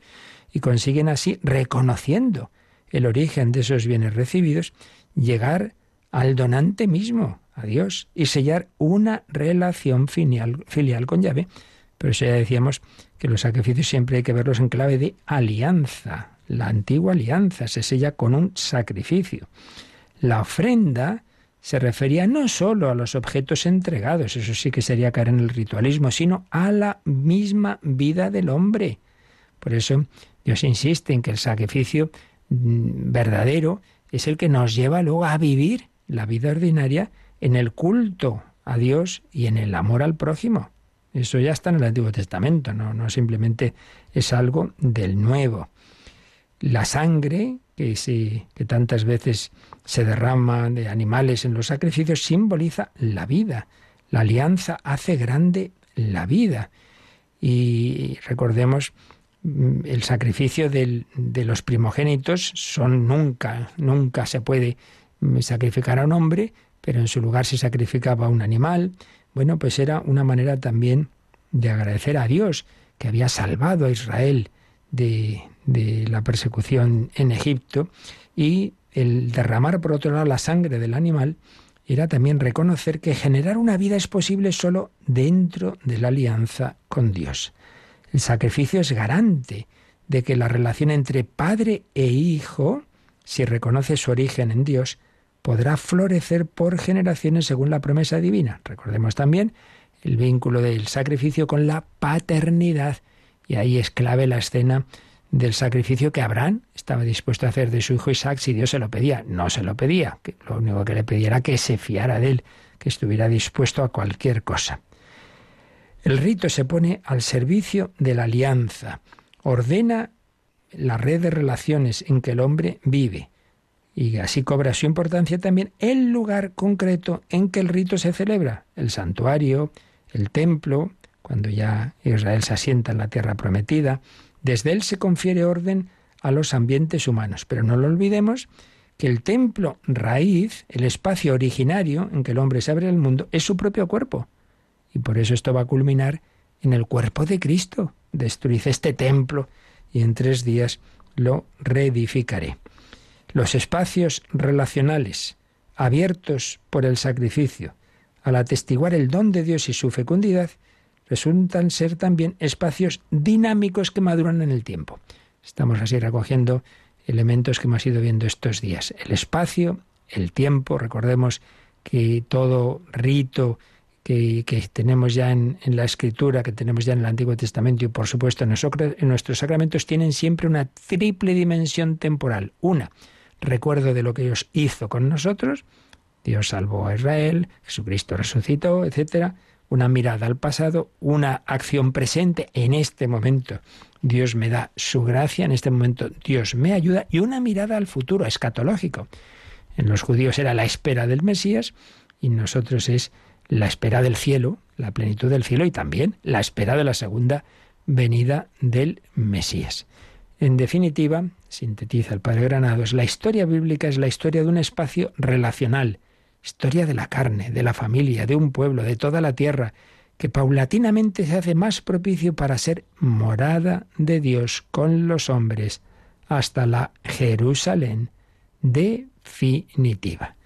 y consiguen así, reconociendo el origen de esos bienes recibidos, llegar al donante mismo, a Dios, y sellar una relación filial, filial con llave. Pero eso ya decíamos que los sacrificios siempre hay que verlos en clave de alianza. La antigua alianza se sella con un sacrificio. La ofrenda se refería no sólo a los objetos entregados, eso sí que sería caer en el ritualismo, sino a la misma vida del hombre. Por eso Dios insiste en que el sacrificio mm, verdadero es el que nos lleva luego a vivir la vida ordinaria en el culto a Dios y en el amor al prójimo. Eso ya está en el Antiguo Testamento, no, no simplemente es algo del Nuevo. La sangre que, que tantas veces se derrama de animales en los sacrificios simboliza la vida. La alianza hace grande la vida. Y recordemos mm, el sacrificio de los primogénitos son nunca, nunca se puede sacrificar a un hombre, pero en su lugar se sacrificaba a un animal. Bueno, pues era una manera también de agradecer a Dios que había salvado a Israel de, de la persecución en Egipto y el derramar por otro lado la sangre del animal era también reconocer que generar una vida es posible solo dentro de la alianza con Dios. El sacrificio es garante de que la relación entre padre e hijo, si reconoce su origen en Dios, podrá florecer por generaciones según la promesa divina. Recordemos también el vínculo del sacrificio con la paternidad, y ahí es clave la escena del sacrificio que Abraham estaba dispuesto a hacer de su hijo Isaac si Dios se lo pedía. No se lo pedía, que lo único que le pedía era que se fiara de él, que estuviera dispuesto a cualquier cosa. El rito se pone al servicio de la alianza, ordena la red de relaciones en que el hombre vive y así cobra su importancia también el lugar concreto en que el rito se celebra, el santuario, el templo, cuando ya Israel se asienta en la tierra prometida, desde él se confiere orden a los ambientes humanos. Pero no lo olvidemos que el templo raíz, el espacio originario en que el hombre se abre al mundo, es su propio cuerpo. Y por eso esto va a culminar en el cuerpo de Cristo. Destruid este templo y en tres días lo reedificaré. Los espacios relacionales abiertos por el sacrificio, al atestiguar el don de Dios y su fecundidad, resultan ser también espacios dinámicos que maduran en el tiempo. Estamos así recogiendo elementos que hemos ido viendo estos días. El espacio, el tiempo, recordemos que todo rito que, tenemos ya en, la escritura, que tenemos ya en el Antiguo Testamento y por supuesto en, en nuestros sacramentos, tienen siempre una triple dimensión temporal. Una, recuerdo de lo que Dios hizo con nosotros, Dios salvó a Israel, Jesucristo resucitó, etcétera una mirada al pasado, una acción presente en este momento. Dios me da su gracia, en este momento Dios me ayuda y una mirada al futuro, escatológico. En los judíos era la espera del Mesías y en nosotros es la espera del cielo, la plenitud del cielo y también la espera de la segunda venida del Mesías. En definitiva, sintetiza el padre Granados, la historia bíblica es la historia de un espacio relacional, historia de la carne, de la familia, de un pueblo, de toda la tierra, que paulatinamente se hace más propicio para ser morada de Dios con los hombres, hasta la Jerusalén definitiva.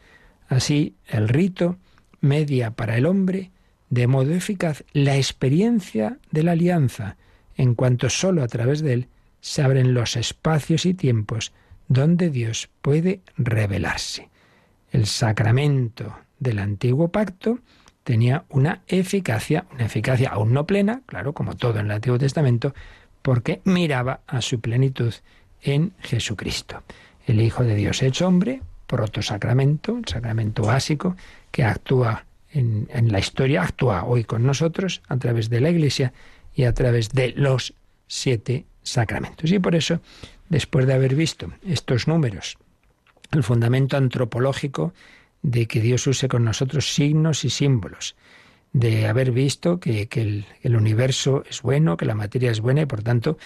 Así, el rito media para el hombre de modo eficaz la experiencia de la alianza, en cuanto sólo a través de él se abren los espacios y tiempos donde Dios puede revelarse. El sacramento del antiguo pacto tenía una eficacia, una eficacia aún no plena, claro, como todo en el Antiguo Testamento, porque miraba a su plenitud en Jesucristo, el Hijo de Dios hecho hombre, protosacramento, el sacramento básico que actúa en, en, la historia, actúa hoy con nosotros a través de la Iglesia y a través de los siete sacramentos. Y por eso, después de haber visto estos números, el fundamento antropológico de que Dios use con nosotros signos y símbolos, de haber visto que, el, universo es bueno, que la materia es buena y por tanto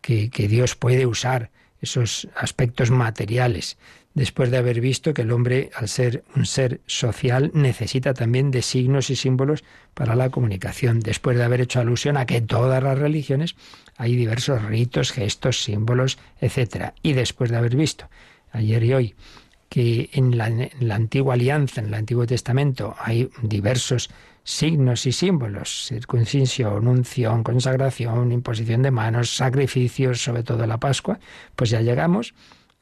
que, que Dios puede usar esos aspectos materiales, después de haber visto que el hombre, al ser un ser social, necesita también de signos y símbolos para la comunicación, después de haber hecho alusión a que en todas las religiones hay diversos ritos, gestos, símbolos, etc. Y después de haber visto ayer y hoy que en la, antigua alianza, en el Antiguo Testamento, hay diversos signos y símbolos, circuncisión, unción, consagración, imposición de manos, sacrificios, sobre todo la Pascua, pues ya llegamos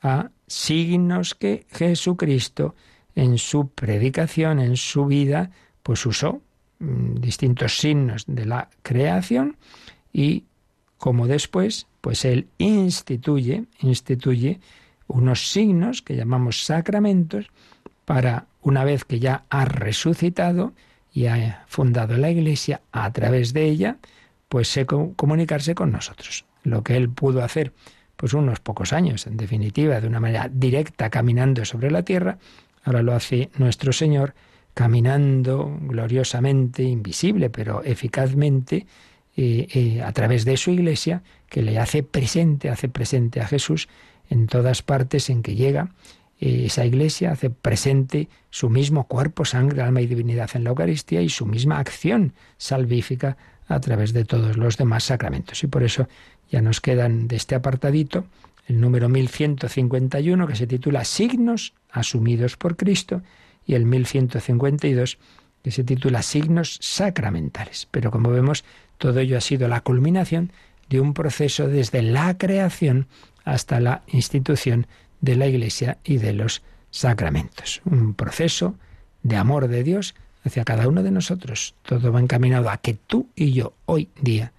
a signos que Jesucristo en su predicación, en su vida, pues usó mm, distintos signos de la creación y como después, pues él instituye, instituye unos signos que llamamos sacramentos para, una vez que ya ha resucitado y ha fundado la Iglesia, a través de ella, pues comunicarse con nosotros. Lo que él pudo hacer, pues unos pocos años, en definitiva, de una manera directa, caminando sobre la tierra, ahora lo hace nuestro Señor, caminando gloriosamente, invisible, pero eficazmente, eh, eh, a través de su Iglesia, que le hace presente, hace presente a Jesús en todas partes en que llega. Eh, esa iglesia hace presente su mismo cuerpo, sangre, alma y divinidad en la Eucaristía y su misma acción salvífica a través de todos los demás sacramentos. Y por eso ya nos quedan de este apartadito el número 1151 que se titula Signos asumidos por Cristo y el 1152 que se titula Signos sacramentales. Pero como vemos, todo ello ha sido la culminación de un proceso desde la creación hasta la institución de la Iglesia y de los sacramentos. Un proceso de amor de Dios hacia cada uno de nosotros. Todo va encaminado a que tú y yo hoy día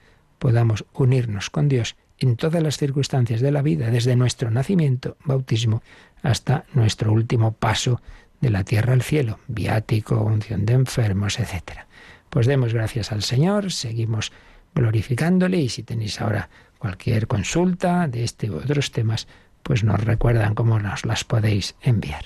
podamos unirnos con Dios en todas las circunstancias de la vida, desde nuestro nacimiento, bautismo, hasta nuestro último paso de la tierra al cielo, viático, unción de enfermos, etc. Pues demos gracias al Señor, seguimos glorificándole y si tenéis ahora Cualquier consulta de este u otros temas, pues nos recuerdan cómo nos las podéis enviar.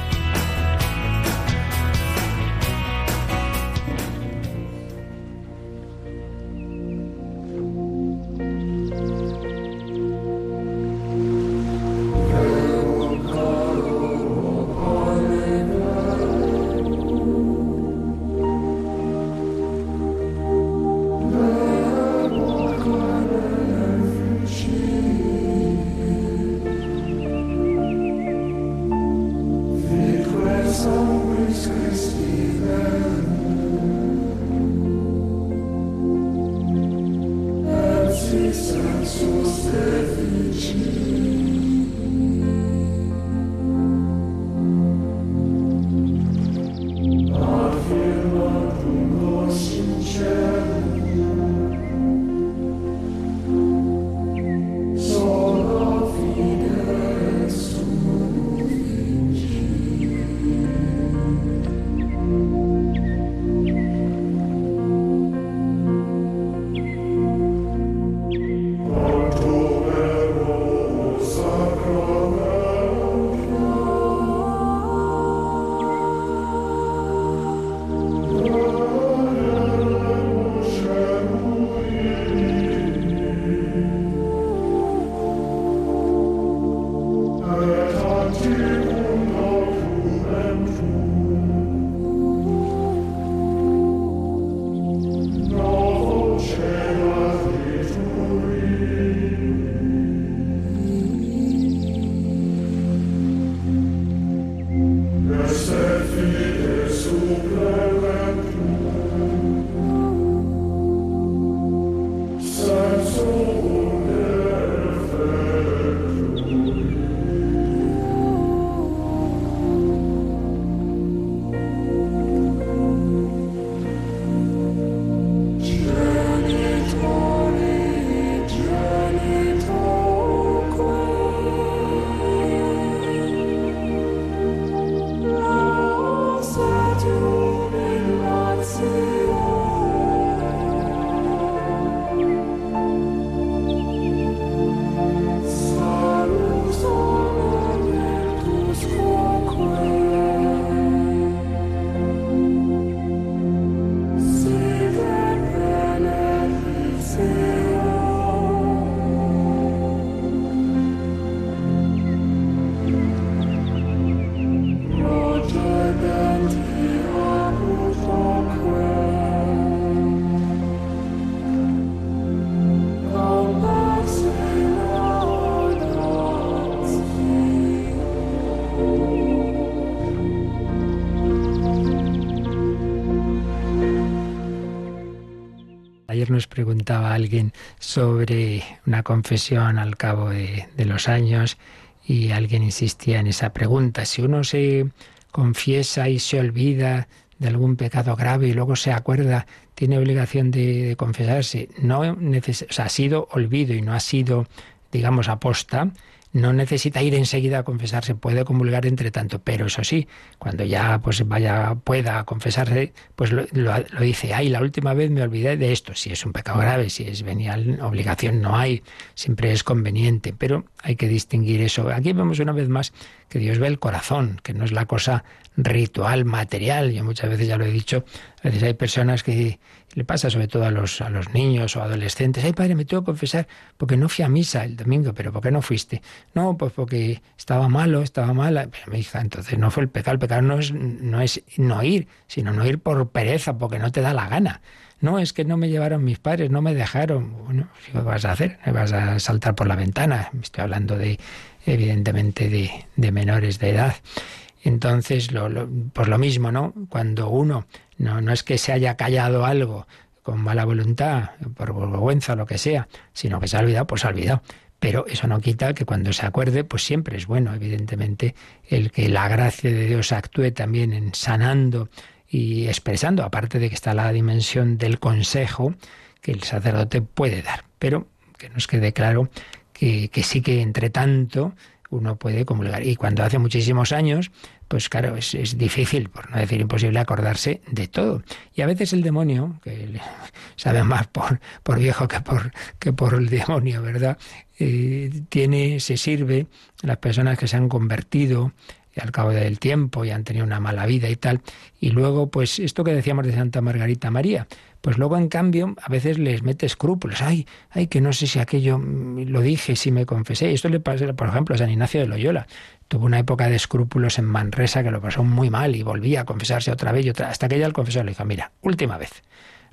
nos preguntaba alguien sobre una confesión al cabo de, de los años y alguien insistía en esa pregunta. Si uno se confiesa y se olvida de algún pecado grave y luego se acuerda, tiene obligación de, confesarse. No ha sido olvido y no ha sido, digamos, aposta, no necesita ir enseguida a confesarse, puede comulgar entre tanto, pero eso sí, cuando ya pues vaya, pueda confesarse, pues lo, dice, ay, la última vez me olvidé de esto, si es un pecado grave, si es venial, obligación no hay, siempre es conveniente, pero hay que distinguir eso. Aquí vemos una vez más que Dios ve el corazón, que no es la cosa ritual, material. Yo muchas veces ya lo he dicho, a veces hay personas que le pasa sobre todo a los, a los niños o adolescentes, ay padre, me tengo que confesar porque no fui a misa el domingo, pero ¿por qué no fuiste? No, pues porque estaba malo, estaba mala. Pero mi hija, entonces no fue el pecado, el pecado no es, no es no ir, sino no ir por pereza, porque no te da la gana. No, es que no me llevaron mis padres, no me dejaron. Bueno, ¿qué vas a hacer? ¿Me vas a saltar por la ventana? Estoy hablando de, evidentemente, de, menores de edad. Entonces, lo, por lo mismo, ¿no? Cuando uno no, no es que se haya callado algo con mala voluntad, por vergüenza lo que sea, sino que se ha olvidado, pues se ha olvidado. Pero eso no quita que cuando se acuerde, pues siempre es bueno, evidentemente, el que la gracia de Dios actúe también en sanando y expresando, aparte de que está la dimensión del consejo que el sacerdote puede dar. Pero que nos quede claro que, que sí que entre tanto uno puede comulgar. Y cuando hace muchísimos años, pues claro, es, difícil, por no decir imposible, acordarse de todo. Y a veces el demonio, que sabe más por, por viejo que por, que por el demonio, ¿verdad? Eh, tiene, se sirve, las personas que se han convertido, al cabo del tiempo y han tenido una mala vida y tal. Y luego, pues esto que decíamos de Santa Margarita María, pues luego en cambio a veces les mete escrúpulos. Ay, ay, que no sé si aquello mm, lo dije, si me confesé. Esto le pasa, por ejemplo, a San Ignacio de Loyola. Tuvo una época de escrúpulos en Manresa que lo pasó muy mal y volvía a confesarse otra vez y otra, hasta que ya el confesor le dijo, mira, última vez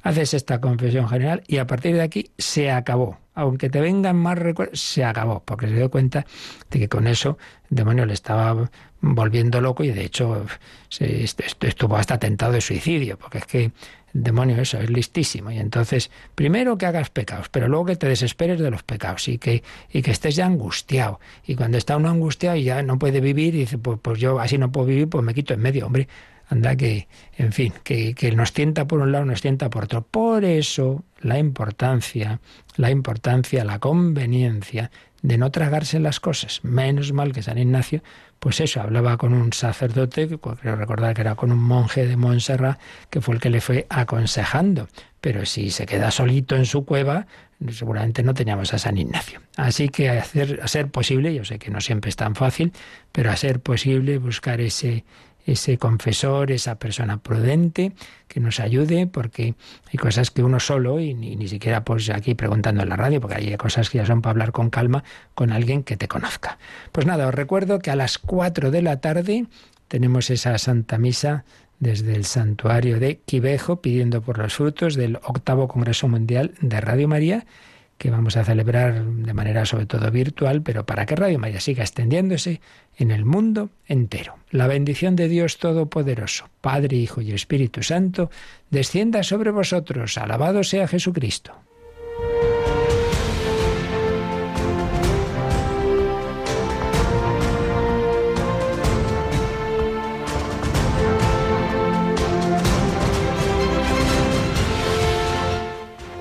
haces esta confesión general y a partir de aquí se acabó. Aunque te vengan más recuerdos, se acabó, porque se dio cuenta de que con eso el demonio le estaba volviendo loco y de hecho se, estuvo hasta tentado de suicidio, porque es que demonio eso es listísimo. Y entonces primero que hagas pecados, pero luego que te desesperes de los pecados y que y que estés ya angustiado. Y cuando está uno angustiado y ya no puede vivir y dice pues, pues yo así no puedo vivir pues me quito en medio, hombre, anda que, en fin, que, que, nos tienta por un lado, nos tienta por otro. Por eso la importancia, la importancia, la conveniencia de no tragarse las cosas. Menos mal que San Ignacio, pues eso, hablaba con un sacerdote, creo recordar que era con un monje de Montserrat, que fue el que le fue aconsejando. Pero si se queda solito en su cueva, seguramente no teníamos a San Ignacio. Así que hacer, a ser posible, yo sé que no siempre es tan fácil, pero a ser posible buscar ese ese confesor, esa persona prudente que nos ayude, porque hay cosas que uno solo, y ni, siquiera pues aquí preguntando en la radio, porque hay cosas que ya son para hablar con calma con alguien que te conozca. Pues nada, os recuerdo que a las 4 de la tarde tenemos esa Santa Misa desde el santuario de Quivejo, pidiendo por los frutos del octavo Congreso Mundial de Radio María que vamos a celebrar de manera sobre todo virtual, pero para que Radio María siga extendiéndose en el mundo entero. La bendición de Dios Todopoderoso, Padre, Hijo y Espíritu Santo, descienda sobre vosotros. Alabado sea Jesucristo.